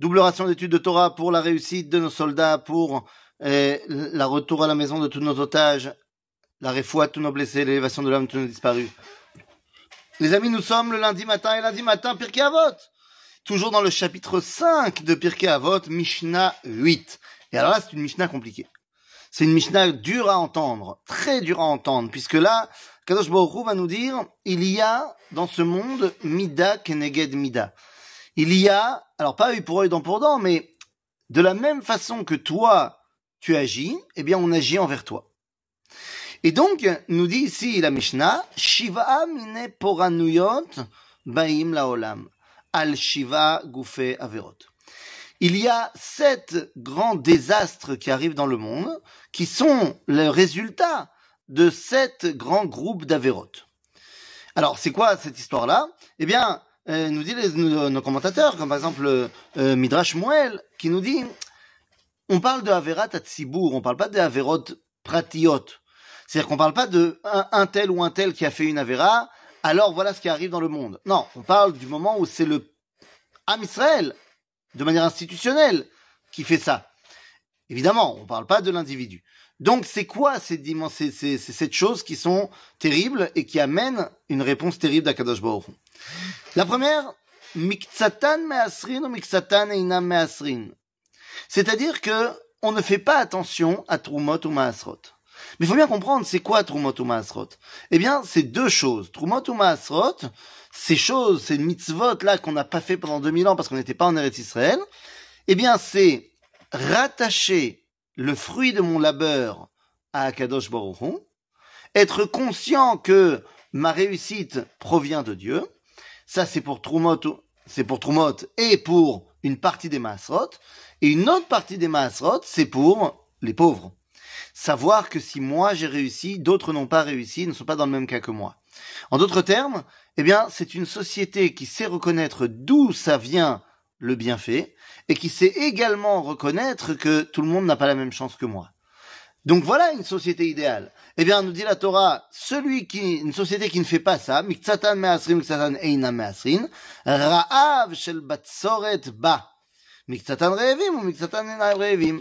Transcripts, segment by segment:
Double ration d'études de Torah pour la réussite de nos soldats, pour euh, la retour à la maison de tous nos otages, la réfoua de tous nos blessés, l'élévation de l'homme de tous nos disparus. Les amis, nous sommes le lundi matin et lundi matin, Pirkei Avot. Toujours dans le chapitre 5 de Pirkei Avot, Mishnah 8. Et alors là, c'est une Mishnah compliquée. C'est une Mishnah dure à entendre, très dure à entendre, puisque là, Kadosh Baruch va nous dire, il y a dans ce monde Mida Keneged Mida. Il y a, alors pas œil pour œil, dent pour dent, mais de la même façon que toi, tu agis, eh bien on agit envers toi. Et donc, nous dit ici la Mishnah, Shiva mine poranuyot baim laolam, al shiva gufe averot il y a sept grands désastres qui arrivent dans le monde, qui sont le résultat de sept grands groupes d'avérotes. Alors, c'est quoi cette histoire-là? Eh bien, euh, nous disent nos, commentateurs, comme par exemple euh, Midrash Moel, qui nous dit, on parle de Averat Atsibour, on parle pas de Averot Pratiot. C'est-à-dire qu'on parle pas de un, tel ou un tel qui a fait une Avera, alors voilà ce qui arrive dans le monde. Non, on parle du moment où c'est le Am Israël de manière institutionnelle qui fait ça. Évidemment, on ne parle pas de l'individu. Donc, c'est quoi ces, ces, ces, ces choses qui sont terribles et qui amènent une réponse terrible d'Akadosh Baruch La première, miktsatan measrin ou miktsatan einam measrin? C'est-à-dire que on ne fait pas attention à Trumot ou Maasrot. Mais il faut bien comprendre, c'est quoi Trumot ou Maasrot? Eh bien, c'est deux choses. Trumot ou Maasrot, ces choses, ces mitzvot là qu'on n'a pas fait pendant 2000 ans parce qu'on n'était pas en Eretz Israël, eh bien c'est rattacher le fruit de mon labeur à Akadosh Baruch Hu, être conscient que ma réussite provient de Dieu. Ça c'est pour Trumot, c'est pour Trumot et pour une partie des Maasrot. Et une autre partie des Maasrot, c'est pour les pauvres. Savoir que si moi j'ai réussi, d'autres n'ont pas réussi, ne sont pas dans le même cas que moi. En d'autres termes, eh bien, c'est une société qui sait reconnaître d'où ça vient le bienfait et qui sait également reconnaître que tout le monde n'a pas la même chance que moi. Donc voilà une société idéale. Eh bien, nous dit la Torah, celui qui, une société qui ne fait pas ça, miktsatan me'asrin, eina ra'av shel batsoret ba. Miktsatan re'evim ou eina re'evim.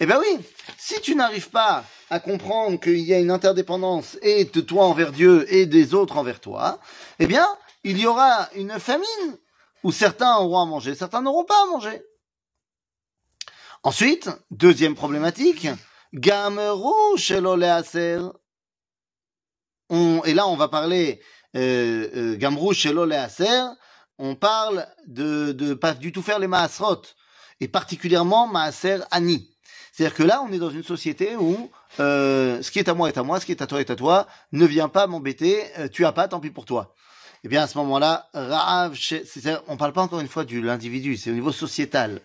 Eh bien oui, si tu n'arrives pas à comprendre qu'il y a une interdépendance et de toi envers Dieu et des autres envers toi, eh bien, il y aura une famine où certains auront à manger, certains n'auront pas à manger. Ensuite, deuxième problématique, sheloleaser. On, et là, on va parler euh, euh, Gamru sheloleaser. On parle de de pas du tout faire les maasrot et particulièrement maaser ani. C'est-à-dire que là, on est dans une société où euh, ce qui est à moi est à moi, ce qui est à toi est à toi, ne viens pas m'embêter, euh, tu as pas, tant pis pour toi. Eh bien, à ce moment-là, Rav, on parle pas encore une fois de l'individu, c'est au niveau sociétal.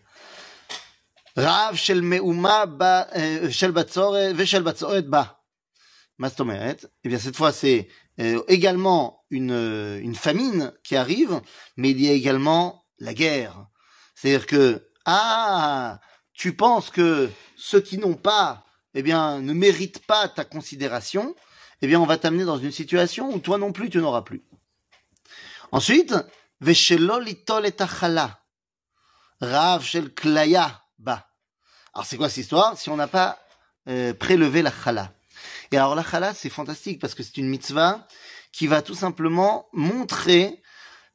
Rav shel euh, shel ba. Mastomeret. Eh bien, cette fois, c'est euh, également une, une famine qui arrive, mais il y a également la guerre. C'est-à-dire que, ah, tu penses que ceux qui n'ont pas, eh bien, ne méritent pas ta considération, eh bien, on va t'amener dans une situation où toi non plus, tu n'auras plus. Ensuite, Veshelolitol et Rav shel klaya ba. Alors, c'est quoi cette histoire Si on n'a pas euh, prélevé la chala. Et alors, la chala, c'est fantastique parce que c'est une mitzvah qui va tout simplement montrer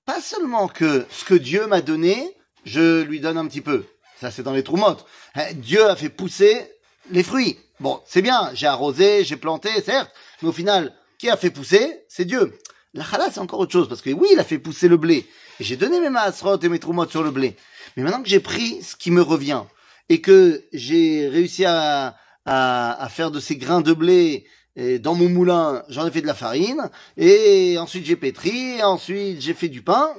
pas seulement que ce que Dieu m'a donné, je lui donne un petit peu. Ça, c'est dans les troumottes. Hein, Dieu a fait pousser les fruits. Bon, c'est bien, j'ai arrosé, j'ai planté, certes, mais au final, qui a fait pousser? C'est Dieu. La chala, c'est encore autre chose, parce que oui, il a fait pousser le blé. J'ai donné mes maasrot et mes troumottes sur le blé. Mais maintenant que j'ai pris ce qui me revient, et que j'ai réussi à, à, faire de ces grains de blé dans mon moulin, j'en ai fait de la farine, et ensuite j'ai pétri, et ensuite j'ai fait du pain,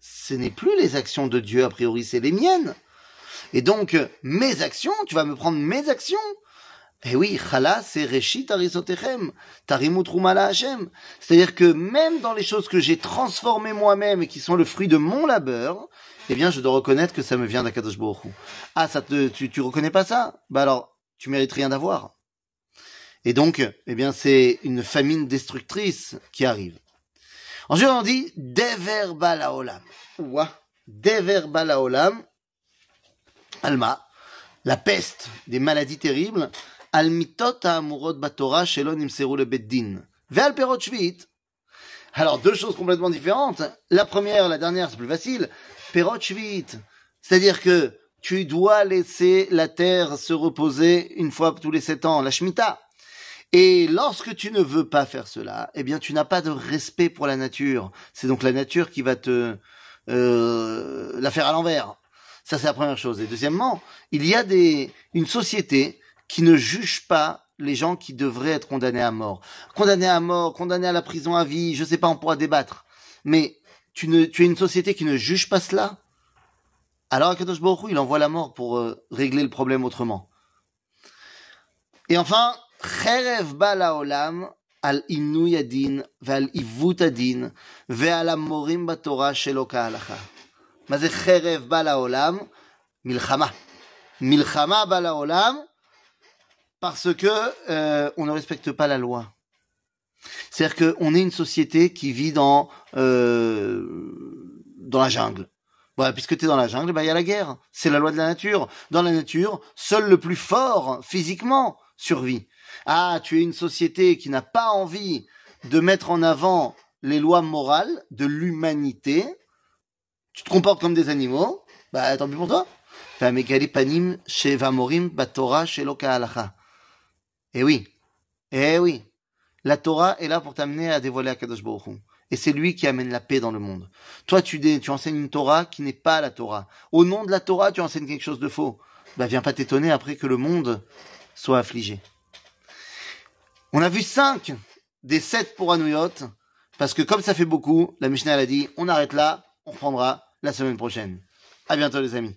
ce n'est plus les actions de Dieu, a priori, c'est les miennes. Et donc, mes actions, tu vas me prendre mes actions. Eh oui, chala, c'est reshit arisotechem, tarimut Hashem. C'est-à-dire que même dans les choses que j'ai transformées moi-même et qui sont le fruit de mon labeur, eh bien, je dois reconnaître que ça me vient d'Akadosh Ah, ça te, tu, tu reconnais pas ça? Bah alors, tu mérites rien d'avoir. Et donc, eh bien, c'est une famine destructrice qui arrive. Ensuite, on dit Dever Balaolam. Ouah. Dever Balaolam. Alma. La peste des maladies terribles. Almitot Amurot Batora Shelon Imseru le Beddin. Ve'al Perot Shvit. Alors, deux choses complètement différentes. La première, la dernière, c'est plus facile. Perot Shvit. C'est-à-dire que tu dois laisser la terre se reposer une fois tous les sept ans, la Shemitah. Et lorsque tu ne veux pas faire cela, eh bien, tu n'as pas de respect pour la nature. C'est donc la nature qui va te euh, la faire à l'envers. Ça, c'est la première chose. Et deuxièmement, il y a des une société qui ne juge pas les gens qui devraient être condamnés à mort. Condamnés à mort, condamnés à la prison à vie, je sais pas, on pourra débattre. Mais tu, ne, tu es une société qui ne juge pas cela? Alors Akadosh Baruch il envoie la mort pour euh, régler le problème autrement. Et enfin, Kherev Bala Olam al Inuyadin ve'al Ivutadin ve'al Amorim Batorah Sheloka Alacha. Mais Kherev Bala Olam, Milchama. Milchama Bala Olam, parce que euh, on ne respecte pas la loi. C'est-à-dire qu'on est une société qui vit dans euh, dans la jungle. Voilà, puisque tu es dans la jungle, bah, il y a la guerre. C'est la loi de la nature. Dans la nature, seul le plus fort physiquement survit. Ah, tu es une société qui n'a pas envie de mettre en avant les lois morales de l'humanité. Tu te comportes comme des animaux. Bah, tant pis pour toi. Eh oui. Eh oui. La Torah est là pour t'amener à dévoiler à Kadosh Baruch et c'est lui qui amène la paix dans le monde. Toi, tu, tu enseignes une Torah qui n'est pas la Torah. Au nom de la Torah, tu enseignes quelque chose de faux. Bah, viens pas t'étonner après que le monde soit affligé. On a vu cinq des sept pour Anouyot, parce que comme ça fait beaucoup, la Mishnah a dit, on arrête là, on reprendra la semaine prochaine. À bientôt les amis.